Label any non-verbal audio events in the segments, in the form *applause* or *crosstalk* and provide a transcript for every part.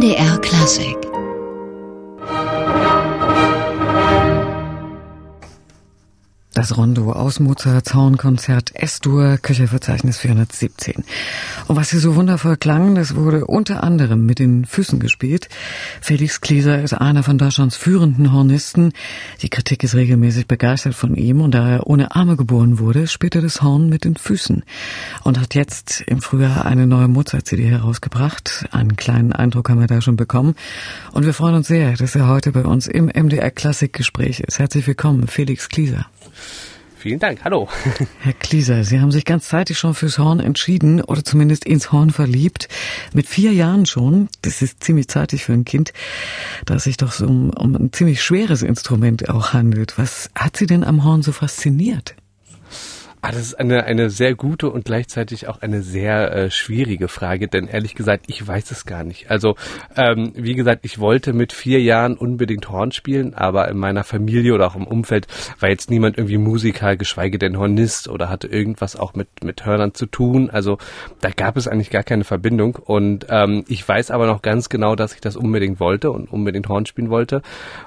MDR Klassik Das Rondo aus Mozarts Hornkonzert S-Dur, Köcherverzeichnis 417. Und was hier so wundervoll klang, das wurde unter anderem mit den Füßen gespielt. Felix Klieser ist einer von Deutschlands führenden Hornisten. Die Kritik ist regelmäßig begeistert von ihm und da er ohne Arme geboren wurde, spielt er das Horn mit den Füßen und hat jetzt im Frühjahr eine neue Mozart-CD herausgebracht. Einen kleinen Eindruck haben wir da schon bekommen. Und wir freuen uns sehr, dass er heute bei uns im MDR Klassikgespräch ist. Herzlich willkommen, Felix Klieser. Vielen Dank. Hallo. *laughs* Herr Klieser, Sie haben sich ganz zeitig schon fürs Horn entschieden oder zumindest ins Horn verliebt. Mit vier Jahren schon. Das ist ziemlich zeitig für ein Kind, da es sich doch so um, um ein ziemlich schweres Instrument auch handelt. Was hat Sie denn am Horn so fasziniert? Ah, das ist eine, eine sehr gute und gleichzeitig auch eine sehr äh, schwierige Frage, denn ehrlich gesagt, ich weiß es gar nicht. Also, ähm, wie gesagt, ich wollte mit vier Jahren unbedingt Horn spielen, aber in meiner Familie oder auch im Umfeld war jetzt niemand irgendwie Musiker, geschweige denn Hornist oder hatte irgendwas auch mit, mit Hörnern zu tun. Also, da gab es eigentlich gar keine Verbindung und ähm, ich weiß aber noch ganz genau, dass ich das unbedingt wollte und unbedingt Horn spielen wollte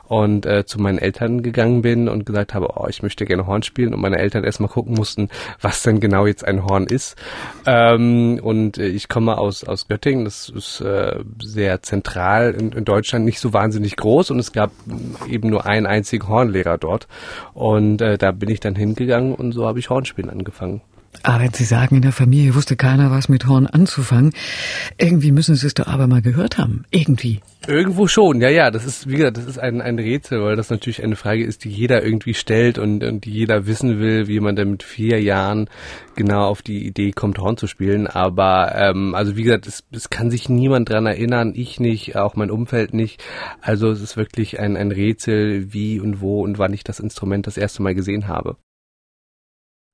und äh, zu meinen Eltern gegangen bin und gesagt habe, oh, ich möchte gerne Horn spielen und meine Eltern erstmal gucken mussten, wissen, was denn genau jetzt ein Horn ist. Ähm, und äh, ich komme aus, aus Göttingen, das ist äh, sehr zentral in, in, Deutschland, nicht so wahnsinnig groß und es gab eben nur einen einzigen Hornlehrer dort. Und äh, da bin ich dann hingegangen und so habe ich Hornspielen angefangen. Aber wenn Sie sagen, in der Familie wusste keiner was mit Horn anzufangen, irgendwie müssen Sie es doch aber mal gehört haben. Irgendwie. Irgendwo schon, ja, ja. Das ist, wie gesagt, das ist ein, ein Rätsel, weil das natürlich eine Frage ist, die jeder irgendwie stellt und, und die jeder wissen will, wie man denn mit vier Jahren genau auf die Idee kommt, Horn zu spielen. Aber ähm, also wie gesagt, es, es kann sich niemand dran erinnern, ich nicht, auch mein Umfeld nicht. Also es ist wirklich ein, ein Rätsel, wie und wo und wann ich das Instrument das erste Mal gesehen habe.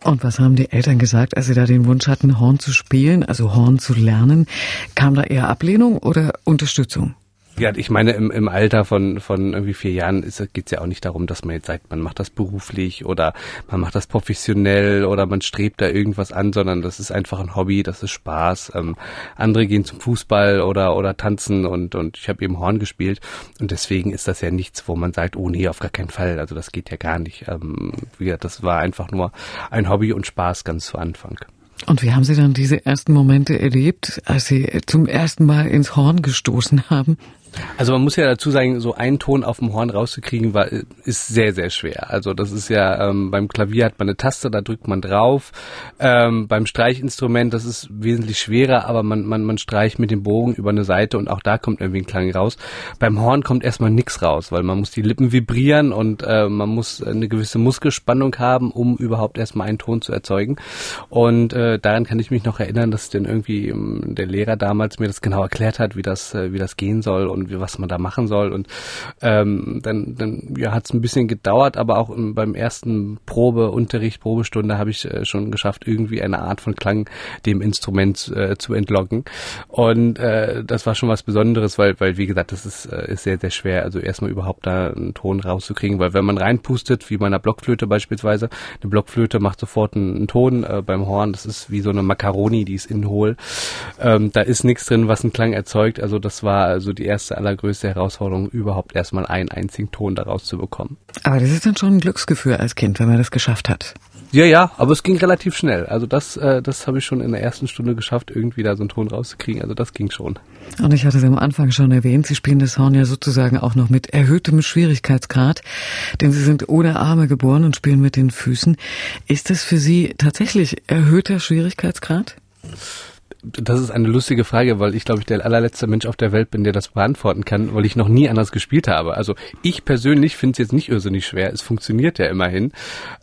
Und was haben die Eltern gesagt, als sie da den Wunsch hatten, Horn zu spielen, also Horn zu lernen? Kam da eher Ablehnung oder Unterstützung? Ja, ich meine, im, im Alter von, von irgendwie vier Jahren geht es ja auch nicht darum, dass man jetzt sagt, man macht das beruflich oder man macht das professionell oder man strebt da irgendwas an, sondern das ist einfach ein Hobby, das ist Spaß. Ähm, andere gehen zum Fußball oder, oder tanzen und, und ich habe eben Horn gespielt und deswegen ist das ja nichts, wo man sagt, oh nee, auf gar keinen Fall, also das geht ja gar nicht. Ähm, wie das war einfach nur ein Hobby und Spaß ganz zu Anfang. Und wie haben Sie dann diese ersten Momente erlebt, als Sie zum ersten Mal ins Horn gestoßen haben? Also man muss ja dazu sagen, so einen Ton auf dem Horn rauszukriegen, war, ist sehr, sehr schwer. Also das ist ja, ähm, beim Klavier hat man eine Taste, da drückt man drauf. Ähm, beim Streichinstrument, das ist wesentlich schwerer, aber man, man, man streicht mit dem Bogen über eine Seite und auch da kommt irgendwie ein Klang raus. Beim Horn kommt erstmal nichts raus, weil man muss die Lippen vibrieren und äh, man muss eine gewisse Muskelspannung haben, um überhaupt erstmal einen Ton zu erzeugen. Und äh, daran kann ich mich noch erinnern, dass denn irgendwie ähm, der Lehrer damals mir das genau erklärt hat, wie das, äh, wie das gehen soll und was man da machen soll. Und ähm, dann, dann ja, hat es ein bisschen gedauert, aber auch im, beim ersten Probeunterricht, Probestunde habe ich äh, schon geschafft, irgendwie eine Art von Klang dem Instrument äh, zu entlocken. Und äh, das war schon was Besonderes, weil, weil wie gesagt, das ist, äh, ist sehr, sehr schwer. Also erstmal überhaupt da einen Ton rauszukriegen, weil wenn man reinpustet, wie bei einer Blockflöte beispielsweise, eine Blockflöte macht sofort einen, einen Ton äh, beim Horn. Das ist wie so eine Macaroni, die ist innen hohl. Ähm, da ist nichts drin, was einen Klang erzeugt. Also das war also die erste erste, allergrößte Herausforderung, überhaupt erstmal einen einzigen Ton daraus zu bekommen. Aber das ist dann schon ein Glücksgefühl als Kind, wenn man das geschafft hat. Ja, ja, aber es ging relativ schnell. Also das, äh, das habe ich schon in der ersten Stunde geschafft, irgendwie da so einen Ton rauszukriegen. Also das ging schon. Und ich hatte es am Anfang schon erwähnt, Sie spielen das Horn ja sozusagen auch noch mit erhöhtem Schwierigkeitsgrad, denn Sie sind ohne Arme geboren und spielen mit den Füßen. Ist das für Sie tatsächlich erhöhter Schwierigkeitsgrad? Das ist eine lustige Frage, weil ich glaube ich der allerletzte Mensch auf der Welt bin, der das beantworten kann, weil ich noch nie anders gespielt habe. Also ich persönlich finde es jetzt nicht irrsinnig schwer. Es funktioniert ja immerhin.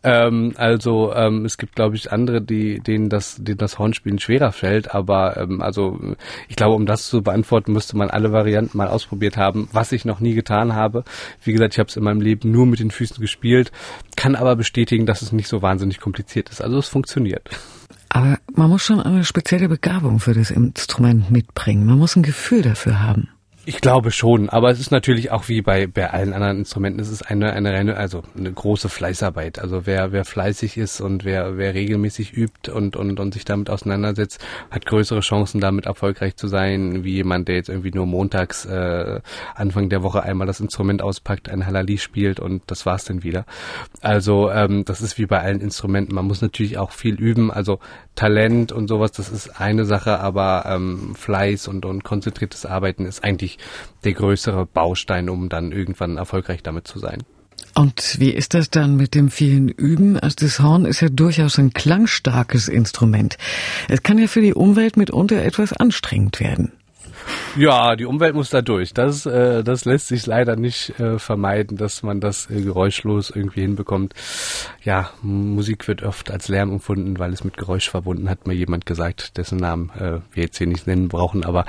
Ähm, also ähm, es gibt glaube ich andere, die denen das, denen das Hornspielen schwerer fällt. Aber ähm, also ich glaube, um das zu beantworten, müsste man alle Varianten mal ausprobiert haben, was ich noch nie getan habe. Wie gesagt, ich habe es in meinem Leben nur mit den Füßen gespielt, kann aber bestätigen, dass es nicht so wahnsinnig kompliziert ist. Also es funktioniert. Aber man muss schon eine spezielle Begabung für das Instrument mitbringen. Man muss ein Gefühl dafür haben. Ich glaube schon, aber es ist natürlich auch wie bei, bei allen anderen Instrumenten, es ist eine, eine reine, also eine große Fleißarbeit. Also wer, wer fleißig ist und wer, wer regelmäßig übt und, und, und sich damit auseinandersetzt, hat größere Chancen, damit erfolgreich zu sein, wie jemand, der jetzt irgendwie nur montags äh, Anfang der Woche einmal das Instrument auspackt, ein Halali spielt und das war's dann wieder. Also ähm, das ist wie bei allen Instrumenten. Man muss natürlich auch viel üben. Also Talent und sowas, das ist eine Sache, aber ähm, Fleiß und, und konzentriertes Arbeiten ist eigentlich der größere Baustein, um dann irgendwann erfolgreich damit zu sein. Und wie ist das dann mit dem vielen Üben? Also das Horn ist ja durchaus ein klangstarkes Instrument. Es kann ja für die Umwelt mitunter etwas anstrengend werden. Ja, die Umwelt muss da durch. Das, äh, das lässt sich leider nicht äh, vermeiden, dass man das äh, geräuschlos irgendwie hinbekommt. Ja, Musik wird oft als Lärm empfunden, weil es mit Geräusch verbunden hat mir jemand gesagt, dessen Namen äh, wir jetzt hier nicht nennen brauchen, aber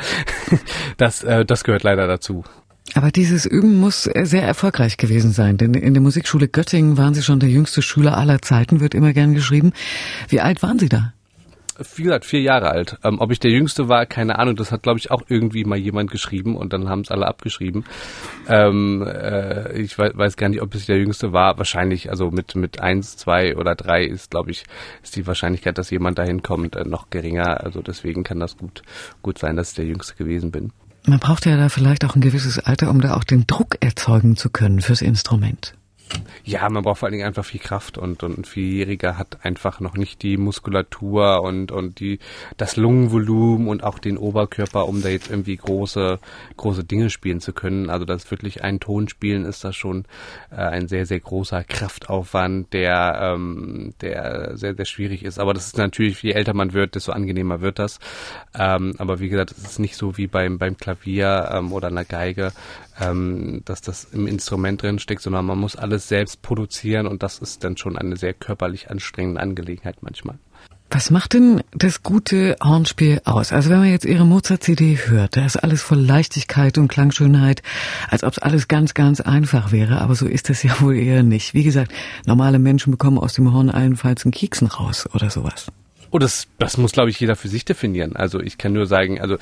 *laughs* das, äh, das gehört leider dazu. Aber dieses Üben muss sehr erfolgreich gewesen sein, denn in der Musikschule Göttingen waren Sie schon der jüngste Schüler aller Zeiten, wird immer gern geschrieben. Wie alt waren Sie da? Wie vier Jahre alt. Ähm, ob ich der Jüngste war, keine Ahnung. Das hat, glaube ich, auch irgendwie mal jemand geschrieben und dann haben es alle abgeschrieben. Ähm, äh, ich weiß, weiß, gar nicht, ob ich der Jüngste war. Wahrscheinlich, also mit mit eins, zwei oder drei ist, glaube ich, ist die Wahrscheinlichkeit, dass jemand dahin kommt, äh, noch geringer. Also deswegen kann das gut gut sein, dass ich der Jüngste gewesen bin. Man braucht ja da vielleicht auch ein gewisses Alter, um da auch den Druck erzeugen zu können fürs Instrument. Ja, man braucht vor allen Dingen einfach viel Kraft und, und ein Vierjähriger hat einfach noch nicht die Muskulatur und, und die, das Lungenvolumen und auch den Oberkörper, um da jetzt irgendwie große, große Dinge spielen zu können. Also das wirklich ein Ton spielen ist das schon äh, ein sehr, sehr großer Kraftaufwand, der, ähm, der sehr, sehr schwierig ist. Aber das ist natürlich, je älter man wird, desto angenehmer wird das. Ähm, aber wie gesagt, es ist nicht so wie beim, beim Klavier ähm, oder einer Geige, ähm, dass das im Instrument drin steckt, sondern man muss alles selbst produzieren und das ist dann schon eine sehr körperlich anstrengende Angelegenheit manchmal. Was macht denn das gute Hornspiel aus? Also wenn man jetzt Ihre Mozart-CD hört, da ist alles voll Leichtigkeit und Klangschönheit, als ob es alles ganz, ganz einfach wäre, aber so ist es ja wohl eher nicht. Wie gesagt, normale Menschen bekommen aus dem Horn allenfalls einen Kieksen raus oder sowas. Oh, das, das muss, glaube ich, jeder für sich definieren. Also ich kann nur sagen, also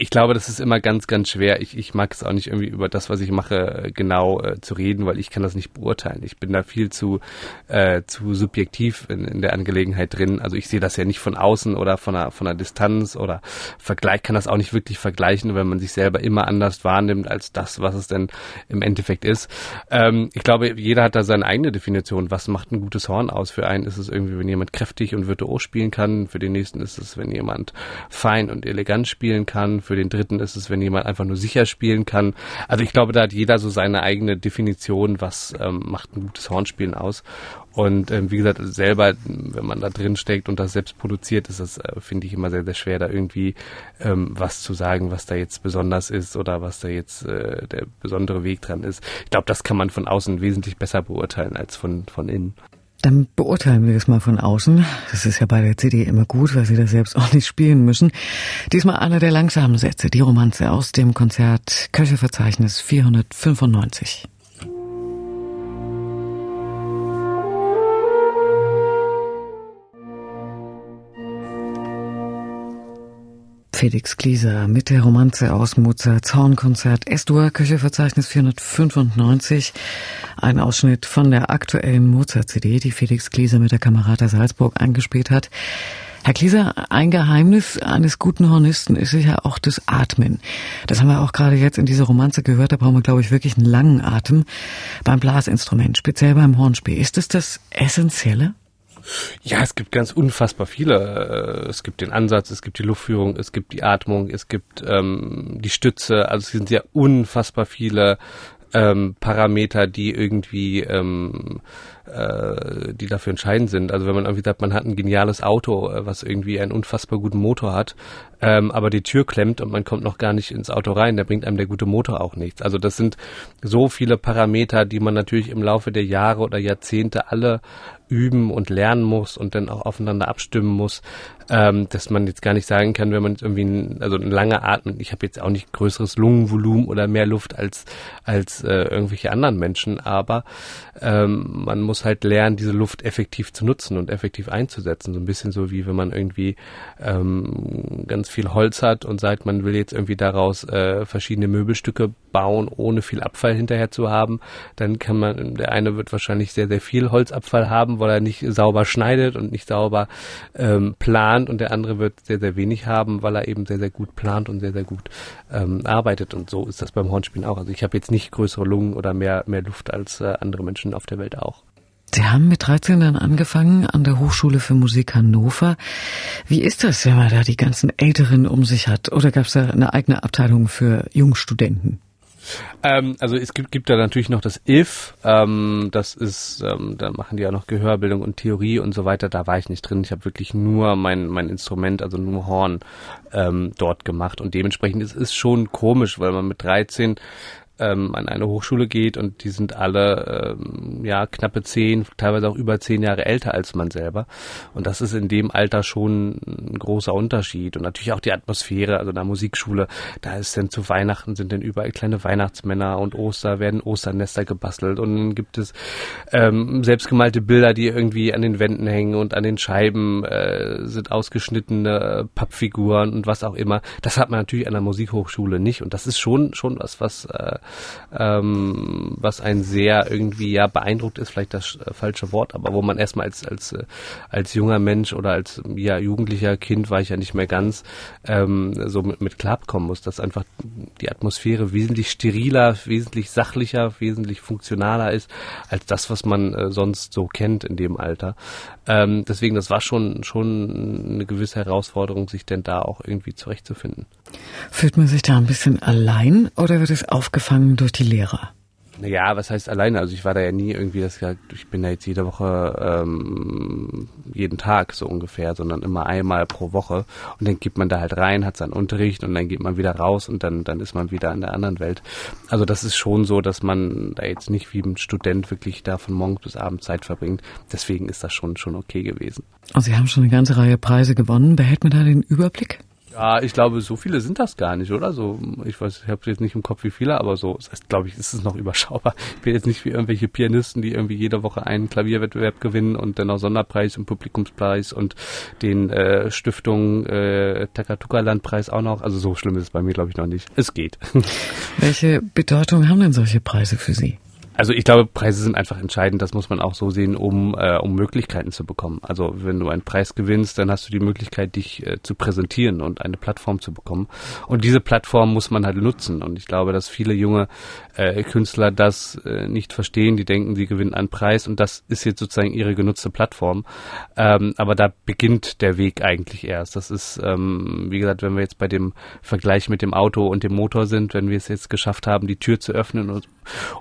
ich glaube, das ist immer ganz, ganz schwer. Ich, ich mag es auch nicht irgendwie über das, was ich mache, genau äh, zu reden, weil ich kann das nicht beurteilen. Ich bin da viel zu, äh, zu subjektiv in, in der Angelegenheit drin. Also ich sehe das ja nicht von außen oder von einer, von einer Distanz oder Vergleich kann das auch nicht wirklich vergleichen, wenn man sich selber immer anders wahrnimmt als das, was es denn im Endeffekt ist. Ähm, ich glaube, jeder hat da seine eigene Definition. Was macht ein gutes Horn aus? Für einen ist es irgendwie, wenn jemand kräftig und virtuos spielen kann. Für den nächsten ist es, wenn jemand fein und elegant spielen kann für den dritten ist es, wenn jemand einfach nur sicher spielen kann. Also ich glaube, da hat jeder so seine eigene Definition, was ähm, macht ein gutes Hornspielen aus. Und ähm, wie gesagt, selber, wenn man da drin steckt und das selbst produziert, ist das, äh, finde ich, immer sehr, sehr schwer, da irgendwie ähm, was zu sagen, was da jetzt besonders ist oder was da jetzt äh, der besondere Weg dran ist. Ich glaube, das kann man von außen wesentlich besser beurteilen als von, von innen. Dann beurteilen wir es mal von außen. Das ist ja bei der CD immer gut, weil Sie das selbst auch nicht spielen müssen. Diesmal einer der langsamen Sätze, die Romanze aus dem Konzert Köcheverzeichnis 495. Felix Glieser mit der Romanze aus Mozarts Hornkonzert S-Dur, Köcheverzeichnis 495. Ein Ausschnitt von der aktuellen Mozart-CD, die Felix Glieser mit der Kamerata Salzburg eingespielt hat. Herr Glieser, ein Geheimnis eines guten Hornisten ist sicher auch das Atmen. Das haben wir auch gerade jetzt in dieser Romanze gehört. Da brauchen wir, glaube ich, wirklich einen langen Atem beim Blasinstrument, speziell beim Hornspiel. Ist das das Essentielle? Ja, es gibt ganz unfassbar viele. Äh, es gibt den Ansatz, es gibt die Luftführung, es gibt die Atmung, es gibt ähm, die Stütze. Also es sind ja unfassbar viele ähm, Parameter, die irgendwie ähm, äh, die dafür entscheidend sind. Also wenn man irgendwie sagt, man hat ein geniales Auto, äh, was irgendwie einen unfassbar guten Motor hat, ähm, aber die Tür klemmt und man kommt noch gar nicht ins Auto rein, da bringt einem der gute Motor auch nichts. Also das sind so viele Parameter, die man natürlich im Laufe der Jahre oder Jahrzehnte alle üben und lernen muss und dann auch aufeinander abstimmen muss, ähm, dass man jetzt gar nicht sagen kann, wenn man jetzt irgendwie ein, also ein langer Atmen, ich habe jetzt auch nicht größeres Lungenvolumen oder mehr Luft als als äh, irgendwelche anderen Menschen, aber ähm, man muss muss halt lernen, diese Luft effektiv zu nutzen und effektiv einzusetzen. So ein bisschen so wie wenn man irgendwie ähm, ganz viel Holz hat und sagt, man will jetzt irgendwie daraus äh, verschiedene Möbelstücke bauen, ohne viel Abfall hinterher zu haben, dann kann man, der eine wird wahrscheinlich sehr, sehr viel Holzabfall haben, weil er nicht sauber schneidet und nicht sauber ähm, plant und der andere wird sehr, sehr wenig haben, weil er eben sehr, sehr gut plant und sehr, sehr gut ähm, arbeitet und so ist das beim Hornspielen auch. Also ich habe jetzt nicht größere Lungen oder mehr, mehr Luft als äh, andere Menschen auf der Welt auch. Sie haben mit 13 dann angefangen an der Hochschule für Musik Hannover. Wie ist das, wenn man da die ganzen Älteren um sich hat? Oder gab es da eine eigene Abteilung für Jungstudenten? Ähm, also es gibt, gibt da natürlich noch das IF, ähm, das ist, ähm, da machen die ja noch Gehörbildung und Theorie und so weiter, da war ich nicht drin. Ich habe wirklich nur mein, mein Instrument, also nur Horn, ähm, dort gemacht und dementsprechend ist es schon komisch, weil man mit 13 ähm, an eine Hochschule geht und die sind alle ähm, ja knappe zehn, teilweise auch über zehn Jahre älter als man selber. Und das ist in dem Alter schon ein großer Unterschied. Und natürlich auch die Atmosphäre, also in der Musikschule, da ist dann zu Weihnachten sind dann überall kleine Weihnachtsmänner und Oster werden Osternester gebastelt und dann gibt es ähm, selbstgemalte Bilder, die irgendwie an den Wänden hängen und an den Scheiben äh, sind ausgeschnittene Pappfiguren und was auch immer. Das hat man natürlich an der Musikhochschule nicht und das ist schon schon was, was äh, ähm, was ein sehr irgendwie ja beeindruckt ist, vielleicht das äh, falsche Wort, aber wo man erstmal als als äh, als junger Mensch oder als ja jugendlicher Kind war ich ja nicht mehr ganz ähm, so mit, mit klarkommen muss, dass einfach die Atmosphäre wesentlich steriler, wesentlich sachlicher, wesentlich funktionaler ist als das, was man äh, sonst so kennt in dem Alter. Ähm, deswegen, das war schon schon eine gewisse Herausforderung, sich denn da auch irgendwie zurechtzufinden. Fühlt man sich da ein bisschen allein oder wird es aufgefangen durch die Lehrer? Ja, was heißt alleine? Also ich war da ja nie irgendwie, das ich bin da jetzt jede Woche, ähm, jeden Tag so ungefähr, sondern immer einmal pro Woche. Und dann geht man da halt rein, hat seinen Unterricht und dann geht man wieder raus und dann, dann ist man wieder in der anderen Welt. Also das ist schon so, dass man da jetzt nicht wie ein Student wirklich da von morgens bis abends Zeit verbringt. Deswegen ist das schon, schon okay gewesen. Und Sie haben schon eine ganze Reihe Preise gewonnen. Behält man da den Überblick? Ja, ich glaube, so viele sind das gar nicht, oder? So, ich weiß, ich habe jetzt nicht im Kopf, wie viele, aber so, das heißt, glaube ich, ist es noch überschaubar. Ich bin jetzt nicht wie irgendwelche Pianisten, die irgendwie jede Woche einen Klavierwettbewerb gewinnen und dann auch Sonderpreis und Publikumspreis und den äh, Stiftung äh, Takatuka Landpreis auch noch. Also so schlimm ist es bei mir, glaube ich, noch nicht. Es geht. Welche Bedeutung haben denn solche Preise für Sie? Also ich glaube, Preise sind einfach entscheidend. Das muss man auch so sehen, um, äh, um Möglichkeiten zu bekommen. Also wenn du einen Preis gewinnst, dann hast du die Möglichkeit, dich äh, zu präsentieren und eine Plattform zu bekommen. Und diese Plattform muss man halt nutzen. Und ich glaube, dass viele junge äh, Künstler das äh, nicht verstehen. Die denken, sie gewinnen einen Preis und das ist jetzt sozusagen ihre genutzte Plattform. Ähm, aber da beginnt der Weg eigentlich erst. Das ist, ähm, wie gesagt, wenn wir jetzt bei dem Vergleich mit dem Auto und dem Motor sind, wenn wir es jetzt geschafft haben, die Tür zu öffnen und,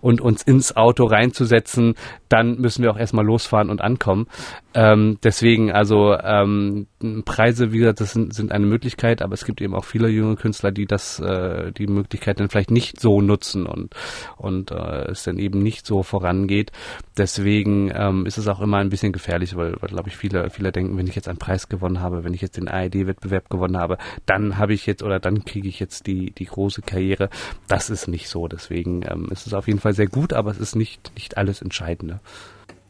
und uns ins Auto reinzusetzen, dann müssen wir auch erstmal losfahren und ankommen. Ähm, deswegen, also ähm, Preise, wie gesagt, das sind, sind eine Möglichkeit, aber es gibt eben auch viele junge Künstler, die das, äh, die Möglichkeit dann vielleicht nicht so nutzen und, und äh, es dann eben nicht so vorangeht. Deswegen ähm, ist es auch immer ein bisschen gefährlich, weil, weil glaube ich, viele, viele denken, wenn ich jetzt einen Preis gewonnen habe, wenn ich jetzt den ARD-Wettbewerb gewonnen habe, dann habe ich jetzt oder dann kriege ich jetzt die, die große Karriere. Das ist nicht so. Deswegen ähm, ist es auf jeden Fall sehr gut, aber es ist nicht, nicht alles Entscheidende.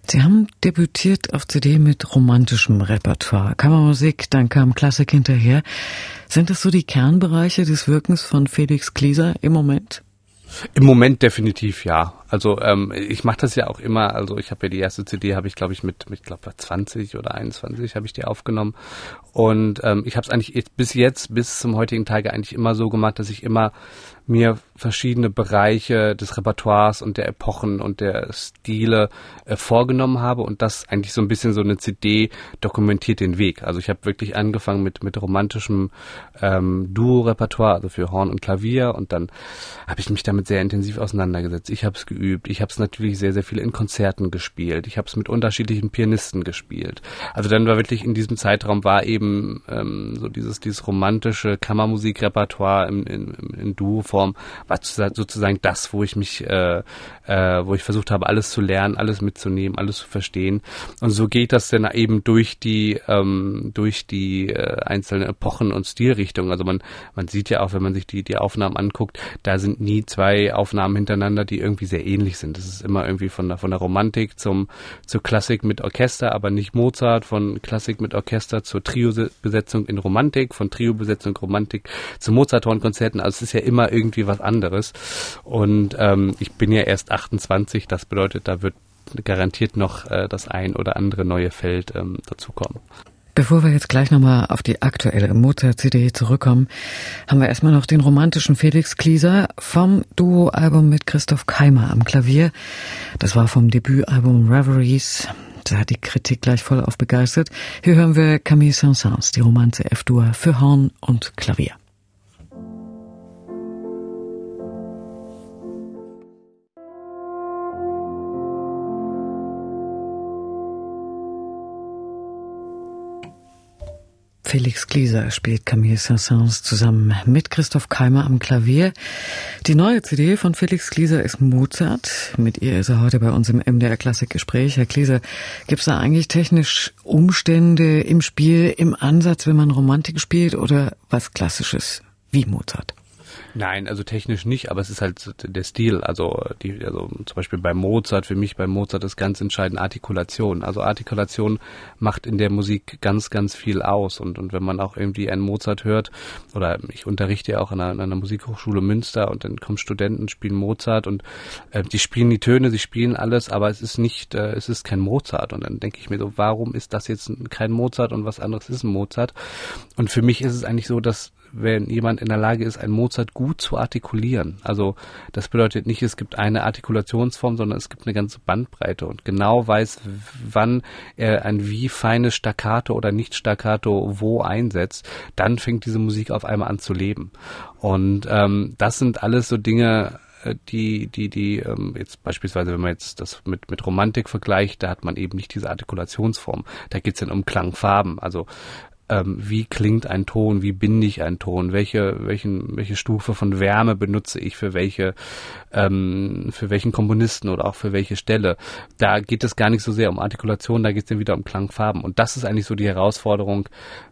Sie haben debütiert auf CD mit romantischem Repertoire, Kammermusik, dann kam Klassik hinterher. Sind das so die Kernbereiche des Wirkens von Felix Klieser im Moment? Im Moment definitiv ja. Also ähm, ich mache das ja auch immer. Also ich habe ja die erste CD habe ich glaube ich mit mit glaube 20 oder 21 habe ich die aufgenommen und ähm, ich habe es eigentlich bis jetzt bis zum heutigen Tage eigentlich immer so gemacht, dass ich immer mir verschiedene Bereiche des Repertoires und der Epochen und der Stile äh, vorgenommen habe und das eigentlich so ein bisschen so eine CD dokumentiert den Weg. Also ich habe wirklich angefangen mit mit romantischem ähm, Duo-Repertoire, also für Horn und Klavier und dann habe ich mich damit sehr intensiv auseinandergesetzt. Ich habe es geübt, ich habe es natürlich sehr sehr viel in Konzerten gespielt, ich habe es mit unterschiedlichen Pianisten gespielt. Also dann war wirklich in diesem Zeitraum war eben ähm, so dieses dieses romantische Kammermusikrepertoire in, in, in Duo Form war sozusagen das, wo ich mich, äh, äh, wo ich versucht habe, alles zu lernen, alles mitzunehmen, alles zu verstehen. Und so geht das dann eben durch die, ähm, durch die äh, einzelnen Epochen und Stilrichtungen. Also man, man sieht ja auch, wenn man sich die, die Aufnahmen anguckt, da sind nie zwei Aufnahmen hintereinander, die irgendwie sehr ähnlich sind. Das ist immer irgendwie von der, von der Romantik zum, zur Klassik mit Orchester, aber nicht Mozart, von Klassik mit Orchester zur Trio-Besetzung in Romantik, von Trio-Besetzung Romantik zu Mozart-Hornkonzerten. Also es ist ja immer irgendwie was anderes. Und ähm, ich bin ja erst 28, das bedeutet, da wird garantiert noch äh, das ein oder andere neue Feld ähm, dazukommen. Bevor wir jetzt gleich nochmal auf die aktuelle Mozart-CD zurückkommen, haben wir erstmal noch den romantischen Felix Klieser vom Duo-Album mit Christoph Keimer am Klavier. Das war vom Debütalbum Reveries. Da hat die Kritik gleich voll auf begeistert. Hier hören wir Camille Saint-Saëns, die Romanze F-Dur für Horn und Klavier. Felix Glieser spielt Camille Saint-Saëns zusammen mit Christoph Keimer am Klavier. Die neue CD von Felix Glieser ist Mozart. Mit ihr ist er heute bei uns im MDR Klassikgespräch. Herr Glieser, gibt es da eigentlich technisch Umstände im Spiel, im Ansatz, wenn man Romantik spielt oder was Klassisches wie Mozart? Nein, also technisch nicht, aber es ist halt der Stil. Also die, also zum Beispiel bei Mozart, für mich bei Mozart ist ganz entscheidend Artikulation. Also Artikulation macht in der Musik ganz, ganz viel aus. Und, und wenn man auch irgendwie einen Mozart hört, oder ich unterrichte ja auch an einer, an einer Musikhochschule Münster und dann kommen Studenten, spielen Mozart und äh, die spielen die Töne, sie spielen alles, aber es ist nicht, äh, es ist kein Mozart. Und dann denke ich mir so, warum ist das jetzt kein Mozart und was anderes ist ein Mozart? Und für mich ist es eigentlich so, dass wenn jemand in der Lage ist, ein Mozart gut zu artikulieren. Also das bedeutet nicht, es gibt eine Artikulationsform, sondern es gibt eine ganze Bandbreite und genau weiß, wann er ein wie feines Staccato oder nicht Staccato wo einsetzt, dann fängt diese Musik auf einmal an zu leben. Und ähm, das sind alles so Dinge, äh, die, die, die, ähm, jetzt beispielsweise, wenn man jetzt das mit, mit Romantik vergleicht, da hat man eben nicht diese Artikulationsform. Da geht es dann um Klangfarben. Also ähm, wie klingt ein Ton, wie binde ich einen Ton, welche, welchen, welche Stufe von Wärme benutze ich für welche, ähm, für welchen Komponisten oder auch für welche Stelle. Da geht es gar nicht so sehr um Artikulation, da geht es dann wieder um Klangfarben. Und das ist eigentlich so die Herausforderung,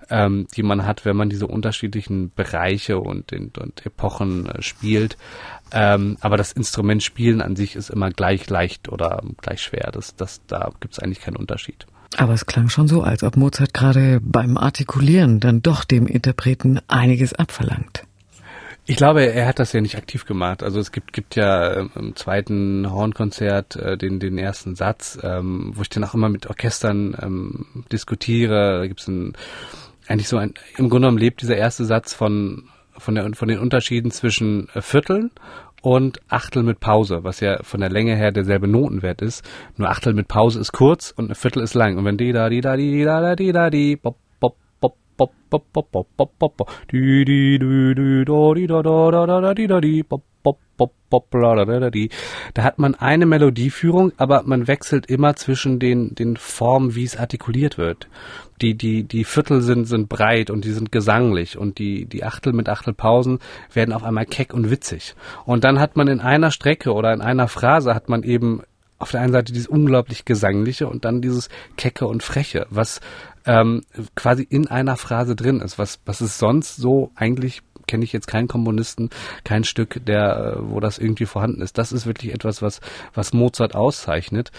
ähm, die man hat, wenn man diese unterschiedlichen Bereiche und, und, und Epochen äh, spielt. Ähm, aber das Instrument spielen an sich ist immer gleich leicht oder gleich schwer. Das, das, da gibt es eigentlich keinen Unterschied. Aber es klang schon so, als ob Mozart gerade beim Artikulieren dann doch dem Interpreten einiges abverlangt. Ich glaube, er hat das ja nicht aktiv gemacht. Also es gibt, gibt ja ähm, im zweiten Hornkonzert äh, den, den ersten Satz, ähm, wo ich dann auch immer mit Orchestern ähm, diskutiere. Da gibt es eigentlich so ein, im Grunde genommen lebt dieser erste Satz von, von, der, von den Unterschieden zwischen äh, Vierteln und Achtel mit Pause, was ja von der Länge her derselbe Notenwert ist. Nur Achtel mit Pause ist kurz und ein Viertel ist lang. Und wenn die da, die da, die da, da, die da, die, bop, bop, bop, bop, bop, bop, bop, bop, bop, die, die, die, die, da, die, da, da, da, da, die, da, die, bop, bop, bop, bop. Da hat man eine Melodieführung, aber man wechselt immer zwischen den, den Formen, wie es artikuliert wird die, die, die Viertel sind, sind breit und die sind gesanglich und die, die Achtel mit Achtelpausen werden auf einmal keck und witzig. Und dann hat man in einer Strecke oder in einer Phrase hat man eben auf der einen Seite dieses unglaublich Gesangliche und dann dieses Kecke und Freche, was ähm, quasi in einer Phrase drin ist, was, was es sonst so eigentlich kenne ich jetzt keinen Komponisten, kein Stück, der, wo das irgendwie vorhanden ist. Das ist wirklich etwas, was, was Mozart auszeichnet.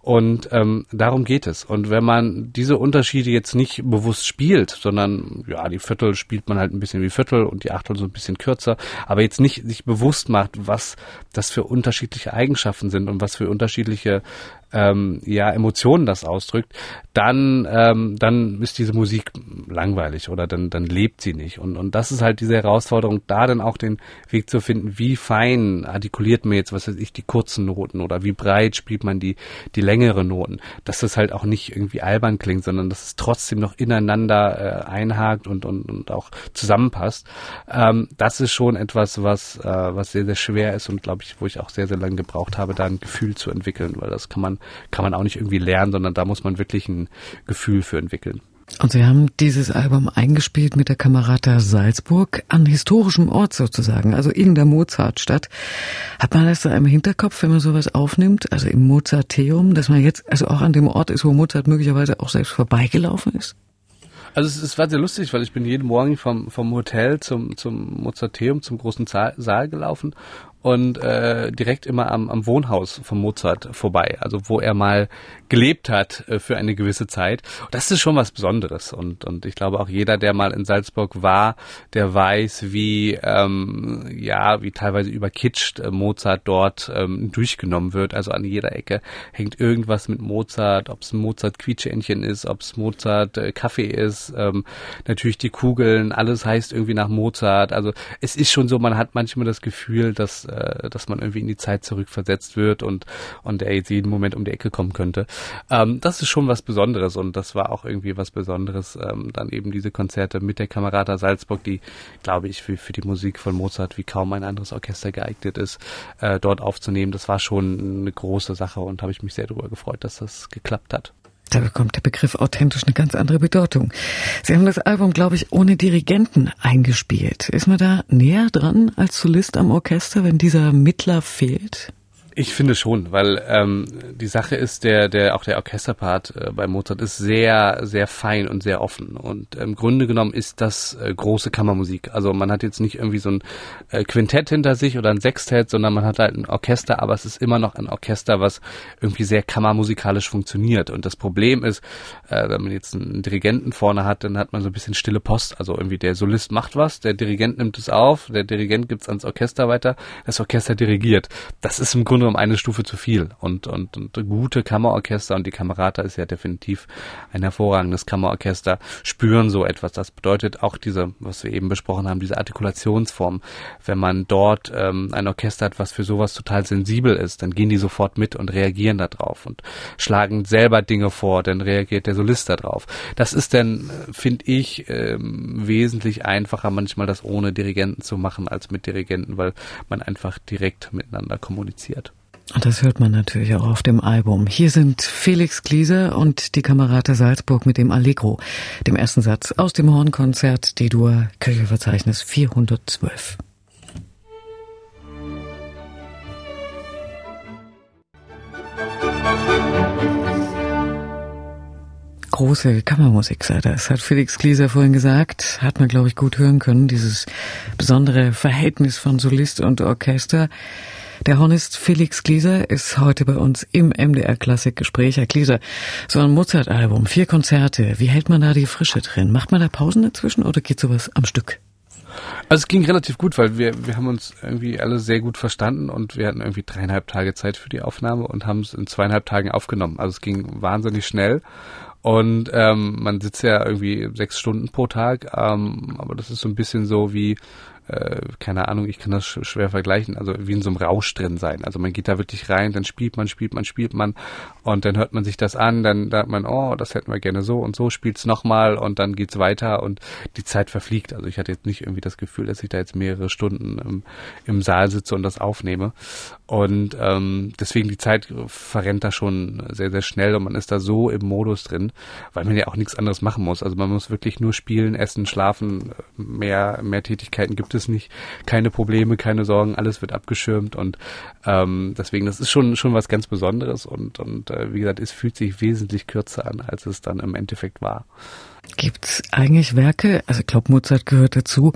Und ähm, darum geht es. Und wenn man diese Unterschiede jetzt nicht bewusst spielt, sondern ja, die Viertel spielt man halt ein bisschen wie Viertel und die Achtel so ein bisschen kürzer, aber jetzt nicht sich bewusst macht, was das für unterschiedliche Eigenschaften sind und was für unterschiedliche ähm, ja, Emotionen das ausdrückt, dann, ähm, dann ist diese Musik langweilig oder dann, dann lebt sie nicht. Und, und das ist halt diese Herausforderung, da dann auch den Weg zu finden, wie fein artikuliert man jetzt, was weiß ich, die kurzen Noten oder wie breit spielt man die, die längere Noten, dass das halt auch nicht irgendwie albern klingt, sondern dass es trotzdem noch ineinander äh, einhakt und, und, und auch zusammenpasst. Ähm, das ist schon etwas, was, äh, was sehr, sehr schwer ist und glaube ich, wo ich auch sehr, sehr lange gebraucht habe, da ein Gefühl zu entwickeln, weil das kann man kann man auch nicht irgendwie lernen, sondern da muss man wirklich ein Gefühl für entwickeln. Und Sie haben dieses Album eingespielt mit der Kamerata Salzburg an historischem Ort sozusagen, also in der Mozartstadt. Hat man das da im Hinterkopf, wenn man sowas aufnimmt, also im Mozarteum, dass man jetzt also auch an dem Ort ist, wo Mozart möglicherweise auch selbst vorbeigelaufen ist? Also es, es war sehr lustig, weil ich bin jeden Morgen vom, vom Hotel zum, zum Mozarteum, zum großen Saal, Saal gelaufen und äh, direkt immer am, am Wohnhaus von Mozart vorbei, also wo er mal gelebt hat äh, für eine gewisse Zeit. Das ist schon was Besonderes und und ich glaube auch jeder, der mal in Salzburg war, der weiß, wie ähm, ja wie teilweise überkitscht äh, Mozart dort ähm, durchgenommen wird. Also an jeder Ecke hängt irgendwas mit Mozart, ob es Mozart Quietscheentchen ist, ob es Mozart äh, Kaffee ist, ähm, natürlich die Kugeln, alles heißt irgendwie nach Mozart. Also es ist schon so, man hat manchmal das Gefühl, dass äh, dass man irgendwie in die Zeit zurückversetzt wird und und er jetzt jeden Moment um die Ecke kommen könnte. Ähm, das ist schon was Besonderes und das war auch irgendwie was Besonderes. Ähm, dann eben diese Konzerte mit der Kamerata Salzburg, die glaube ich für für die Musik von Mozart wie kaum ein anderes Orchester geeignet ist, äh, dort aufzunehmen. Das war schon eine große Sache und habe ich mich sehr darüber gefreut, dass das geklappt hat. Da bekommt der Begriff authentisch eine ganz andere Bedeutung. Sie haben das Album, glaube ich, ohne Dirigenten eingespielt. Ist man da näher dran als Solist am Orchester, wenn dieser Mittler fehlt? Ich finde schon, weil ähm, die Sache ist, der, der auch der Orchesterpart äh, bei Mozart ist sehr, sehr fein und sehr offen. Und im Grunde genommen ist das äh, große Kammermusik. Also man hat jetzt nicht irgendwie so ein äh, Quintett hinter sich oder ein Sextett, sondern man hat halt ein Orchester, aber es ist immer noch ein Orchester, was irgendwie sehr kammermusikalisch funktioniert. Und das Problem ist, äh, wenn man jetzt einen Dirigenten vorne hat, dann hat man so ein bisschen stille Post. Also irgendwie der Solist macht was, der Dirigent nimmt es auf, der Dirigent gibt es ans Orchester weiter, das Orchester dirigiert. Das ist im Grunde Um eine Stufe zu viel. Und, und, und gute Kammerorchester und die Kamerata ist ja definitiv ein hervorragendes Kammerorchester, spüren so etwas. Das bedeutet auch diese, was wir eben besprochen haben, diese Artikulationsform. Wenn man dort ähm, ein Orchester hat, was für sowas total sensibel ist, dann gehen die sofort mit und reagieren darauf und schlagen selber Dinge vor, dann reagiert der Solist darauf. Das ist dann, finde ich, ähm, wesentlich einfacher, manchmal das ohne Dirigenten zu machen als mit Dirigenten, weil man einfach direkt miteinander kommuniziert. Das hört man natürlich auch auf dem Album. Hier sind Felix Gliese und die Kamerate Salzburg mit dem Allegro, dem ersten Satz aus dem Hornkonzert D-Dur, Kirchenverzeichnis 412. große Kammermusik sei das, hat Felix Glieser vorhin gesagt, hat man, glaube ich, gut hören können, dieses besondere Verhältnis von Solist und Orchester. Der Hornist Felix Glieser ist heute bei uns im MDR Klassik Gespräch. Herr Glieser, so ein Mozart-Album, vier Konzerte. Wie hält man da die Frische drin? Macht man da Pausen dazwischen oder geht sowas am Stück? Also es ging relativ gut, weil wir, wir haben uns irgendwie alle sehr gut verstanden und wir hatten irgendwie dreieinhalb Tage Zeit für die Aufnahme und haben es in zweieinhalb Tagen aufgenommen. Also es ging wahnsinnig schnell und ähm, man sitzt ja irgendwie sechs Stunden pro Tag, ähm, aber das ist so ein bisschen so wie äh, keine Ahnung, ich kann das sch schwer vergleichen, also wie in so einem Rausch drin sein. Also man geht da wirklich rein, dann spielt man, spielt man, spielt man und dann hört man sich das an, dann sagt man, oh, das hätten wir gerne so und so, spielt's nochmal und dann geht's weiter und die Zeit verfliegt. Also ich hatte jetzt nicht irgendwie das Gefühl, dass ich da jetzt mehrere Stunden im, im Saal sitze und das aufnehme. Und ähm, deswegen die Zeit verrennt da schon sehr, sehr schnell und man ist da so im Modus drin, weil man ja auch nichts anderes machen muss. Also man muss wirklich nur spielen, essen, schlafen, mehr, mehr Tätigkeiten gibt es nicht, keine Probleme, keine Sorgen, alles wird abgeschirmt und ähm, deswegen, das ist schon schon was ganz Besonderes und und äh, wie gesagt, es fühlt sich wesentlich kürzer an, als es dann im Endeffekt war. Gibt's eigentlich Werke, also ich glaube Mozart gehört dazu,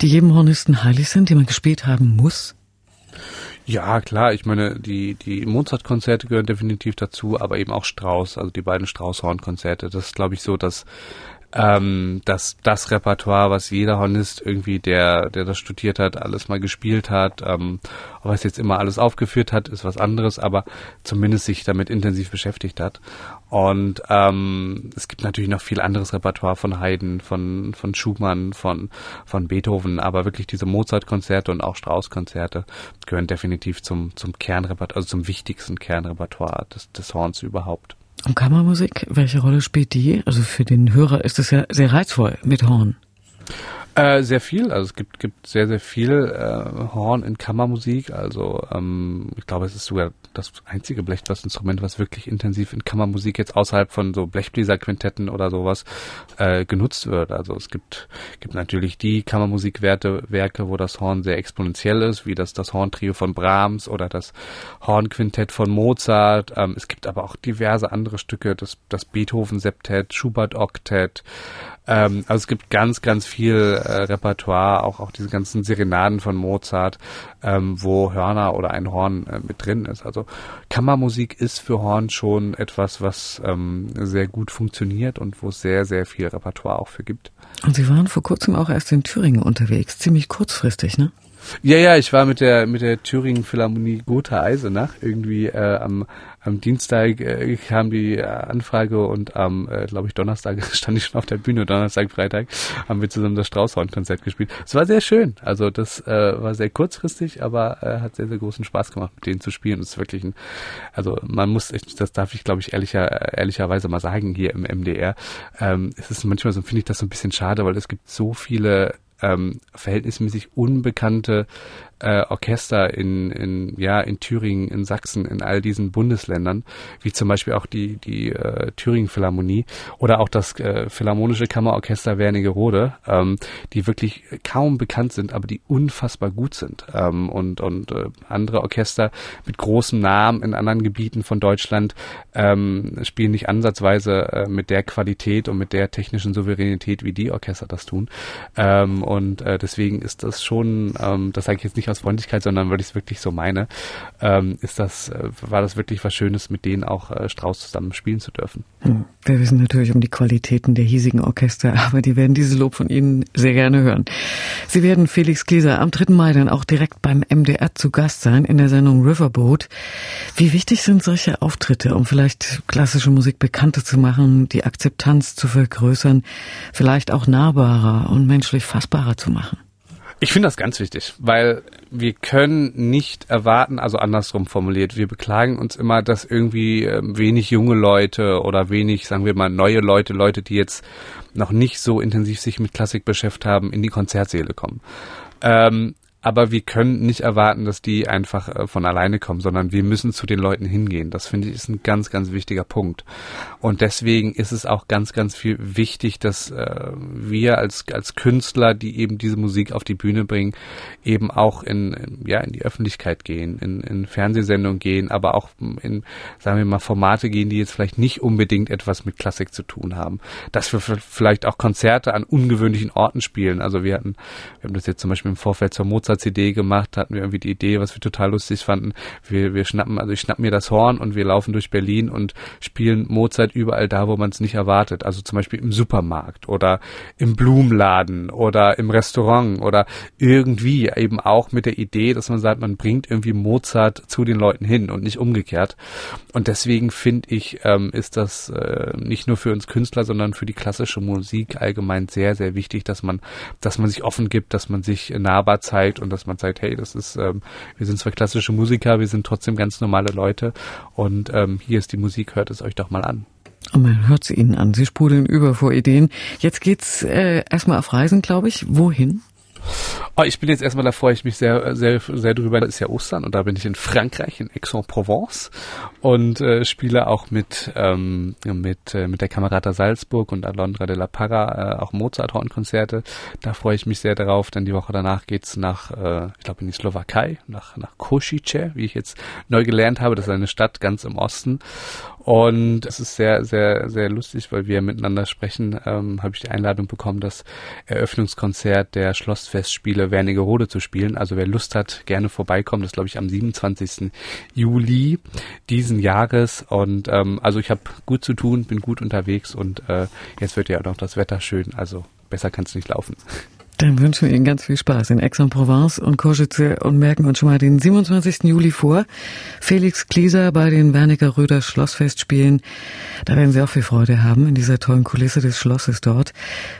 die jedem Hornisten heilig sind, die man gespielt haben muss? Ja, klar. Ich meine, die, die Mozart-Konzerte gehören definitiv dazu, aber eben auch Strauss, also die beiden Strauss-Horn-Konzerte. Das ist, glaube ich, so, dass ähm, dass das Repertoire, was jeder Hornist irgendwie, der, der das studiert hat, alles mal gespielt hat, ähm, ob er es jetzt immer alles aufgeführt hat, ist was anderes, aber zumindest sich damit intensiv beschäftigt hat. Und ähm, es gibt natürlich noch viel anderes Repertoire von Haydn, von, von Schumann, von, von Beethoven, aber wirklich diese Mozart-Konzerte und auch Strauss-Konzerte gehören definitiv zum, zum Kernrepertoire, also zum wichtigsten Kernrepertoire des, des Horns überhaupt. Und Kammermusik, welche Rolle spielt die? Also für den Hörer ist es ja sehr reizvoll mit Horn. Äh, sehr viel, also es gibt, gibt sehr, sehr viel äh, Horn in Kammermusik. Also ähm, ich glaube, es ist sogar das einzige Blechblasinstrument, was wirklich intensiv in Kammermusik jetzt außerhalb von so Blechbläserquintetten oder sowas äh, genutzt wird. Also es gibt, gibt natürlich die Kammermusikwerte, Werke, wo das Horn sehr exponentiell ist, wie das das Horntrio von Brahms oder das Hornquintett von Mozart. Ähm, es gibt aber auch diverse andere Stücke, das, das Beethoven-Septett, Schubert-Oktett, ähm, also es gibt ganz, ganz viel äh, Repertoire, auch, auch diese ganzen Serenaden von Mozart, ähm, wo Hörner oder ein Horn äh, mit drin ist. Also Kammermusik ist für Horn schon etwas, was ähm, sehr gut funktioniert und wo es sehr, sehr viel Repertoire auch für gibt. Und Sie waren vor kurzem auch erst in Thüringen unterwegs, ziemlich kurzfristig, ne? Ja, ja, ich war mit der mit der Thüringen Philharmonie Gotha Eisenach irgendwie äh, am am Dienstag äh, kam die äh, Anfrage und am, äh, glaube ich, Donnerstag *laughs* stand ich schon auf der Bühne, Donnerstag, Freitag haben wir zusammen das Straußhorn-Konzert gespielt. Es war sehr schön. Also das äh, war sehr kurzfristig, aber äh, hat sehr, sehr großen Spaß gemacht, mit denen zu spielen. Es ist wirklich ein, also man muss, das darf ich, glaube ich, ehrlicher, ehrlicherweise mal sagen hier im MDR. Ähm, es ist manchmal so, finde ich das so ein bisschen schade, weil es gibt so viele ähm, verhältnismäßig unbekannte äh, Orchester in, in, ja, in Thüringen, in Sachsen, in all diesen Bundesländern, wie zum Beispiel auch die, die äh, Thüringen Philharmonie oder auch das äh, Philharmonische Kammerorchester Wernigerode, ähm, die wirklich kaum bekannt sind, aber die unfassbar gut sind. Ähm, und und äh, andere Orchester mit großem Namen in anderen Gebieten von Deutschland ähm, spielen nicht ansatzweise äh, mit der Qualität und mit der technischen Souveränität, wie die Orchester das tun. Ähm, und äh, deswegen ist das schon, ähm, das sage ich jetzt nicht aus Freundlichkeit, sondern weil ich es wirklich so meine, ähm, ist das, äh, war das wirklich was Schönes, mit denen auch äh, Strauß zusammen spielen zu dürfen. Hm. Wir wissen natürlich um die Qualitäten der hiesigen Orchester, *laughs* aber die werden dieses Lob von Ihnen sehr gerne hören. Sie werden Felix Gläser am 3. Mai dann auch direkt beim MDR zu Gast sein in der Sendung Riverboat. Wie wichtig sind solche Auftritte, um vielleicht klassische Musik bekannter zu machen, die Akzeptanz zu vergrößern, vielleicht auch nahbarer und menschlich fassbarer zu machen? Ich finde das ganz wichtig, weil wir können nicht erwarten, also andersrum formuliert, wir beklagen uns immer, dass irgendwie äh, wenig junge Leute oder wenig, sagen wir mal, neue Leute, Leute, die jetzt noch nicht so intensiv sich mit Klassik beschäftigt haben, in die Konzertsäle kommen. Ähm, aber wir können nicht erwarten, dass die einfach äh, von alleine kommen, sondern wir müssen zu den Leuten hingehen. Das finde ich ist ein ganz, ganz wichtiger Punkt. Und deswegen ist es auch ganz, ganz viel wichtig, dass äh, wir als, als Künstler, die eben diese Musik auf die Bühne bringen, eben auch in, ja, in die Öffentlichkeit gehen, in, in Fernsehsendungen gehen, aber auch in, sagen wir mal, Formate gehen, die jetzt vielleicht nicht unbedingt etwas mit Klassik zu tun haben. Dass wir vielleicht auch Konzerte an ungewöhnlichen Orten spielen. Also wir hatten, wir haben das jetzt zum Beispiel im Vorfeld zur Mozart Mozart-CD gemacht, hatten wir irgendwie die Idee, was wir total lustig fanden. Wir, wir schnappen, also ich schnapp mir das Horn und wir laufen durch Berlin und spielen Mozart überall da, wo man es nicht erwartet. Also zum Beispiel im Supermarkt oder im Blumenladen oder im Restaurant oder irgendwie eben auch mit der Idee, dass man sagt, man bringt irgendwie Mozart zu den Leuten hin und nicht umgekehrt. Und deswegen finde ich, ähm, ist das äh, nicht nur für uns Künstler, sondern für die klassische Musik allgemein sehr, sehr wichtig, dass man, dass man sich offen gibt, dass man sich nahbar zeigt und dass man sagt, hey, das ist, ähm, wir sind zwar klassische Musiker, wir sind trotzdem ganz normale Leute und ähm, hier ist die Musik, hört es euch doch mal an. Und man hört sie ihnen an. Sie sprudeln über vor Ideen. Jetzt geht's äh, erstmal auf Reisen, glaube ich. Wohin? Oh, ich bin jetzt erstmal, da freue ich mich sehr, sehr, sehr drüber. Das ist ja Ostern und da bin ich in Frankreich, in Aix-en-Provence und äh, spiele auch mit, ähm, mit, äh, mit der Kamerata Salzburg und Alondra de la Parra äh, auch Mozart-Hornkonzerte. Da freue ich mich sehr darauf. Dann die Woche danach geht's nach, äh, ich glaube in die Slowakei, nach, nach Košice, wie ich jetzt neu gelernt habe. Das ist eine Stadt ganz im Osten. Und es ist sehr, sehr, sehr lustig, weil wir miteinander sprechen. Ähm, Habe ich die Einladung bekommen, das Eröffnungskonzert der Schlossfestspiele Wernigerode zu spielen. Also wer Lust hat, gerne vorbeikommen. Das glaube ich am 27. Juli diesen Jahres. Und ähm, also ich habe gut zu tun, bin gut unterwegs und äh, jetzt wird ja auch noch das Wetter schön. Also besser kann es nicht laufen. Dann wünschen wir Ihnen ganz viel Spaß in Aix-en-Provence und Košice und merken uns schon mal den 27. Juli vor. Felix Klieser bei den Werniger Röder Schlossfestspielen. Da werden Sie auch viel Freude haben in dieser tollen Kulisse des Schlosses dort.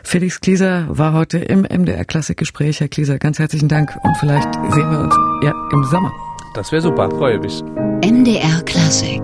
Felix Klieser war heute im MDR Klassikgespräch. Herr Klieser, ganz herzlichen Dank und vielleicht sehen wir uns ja im Sommer. Das wäre super, freue mich. MDR Klassik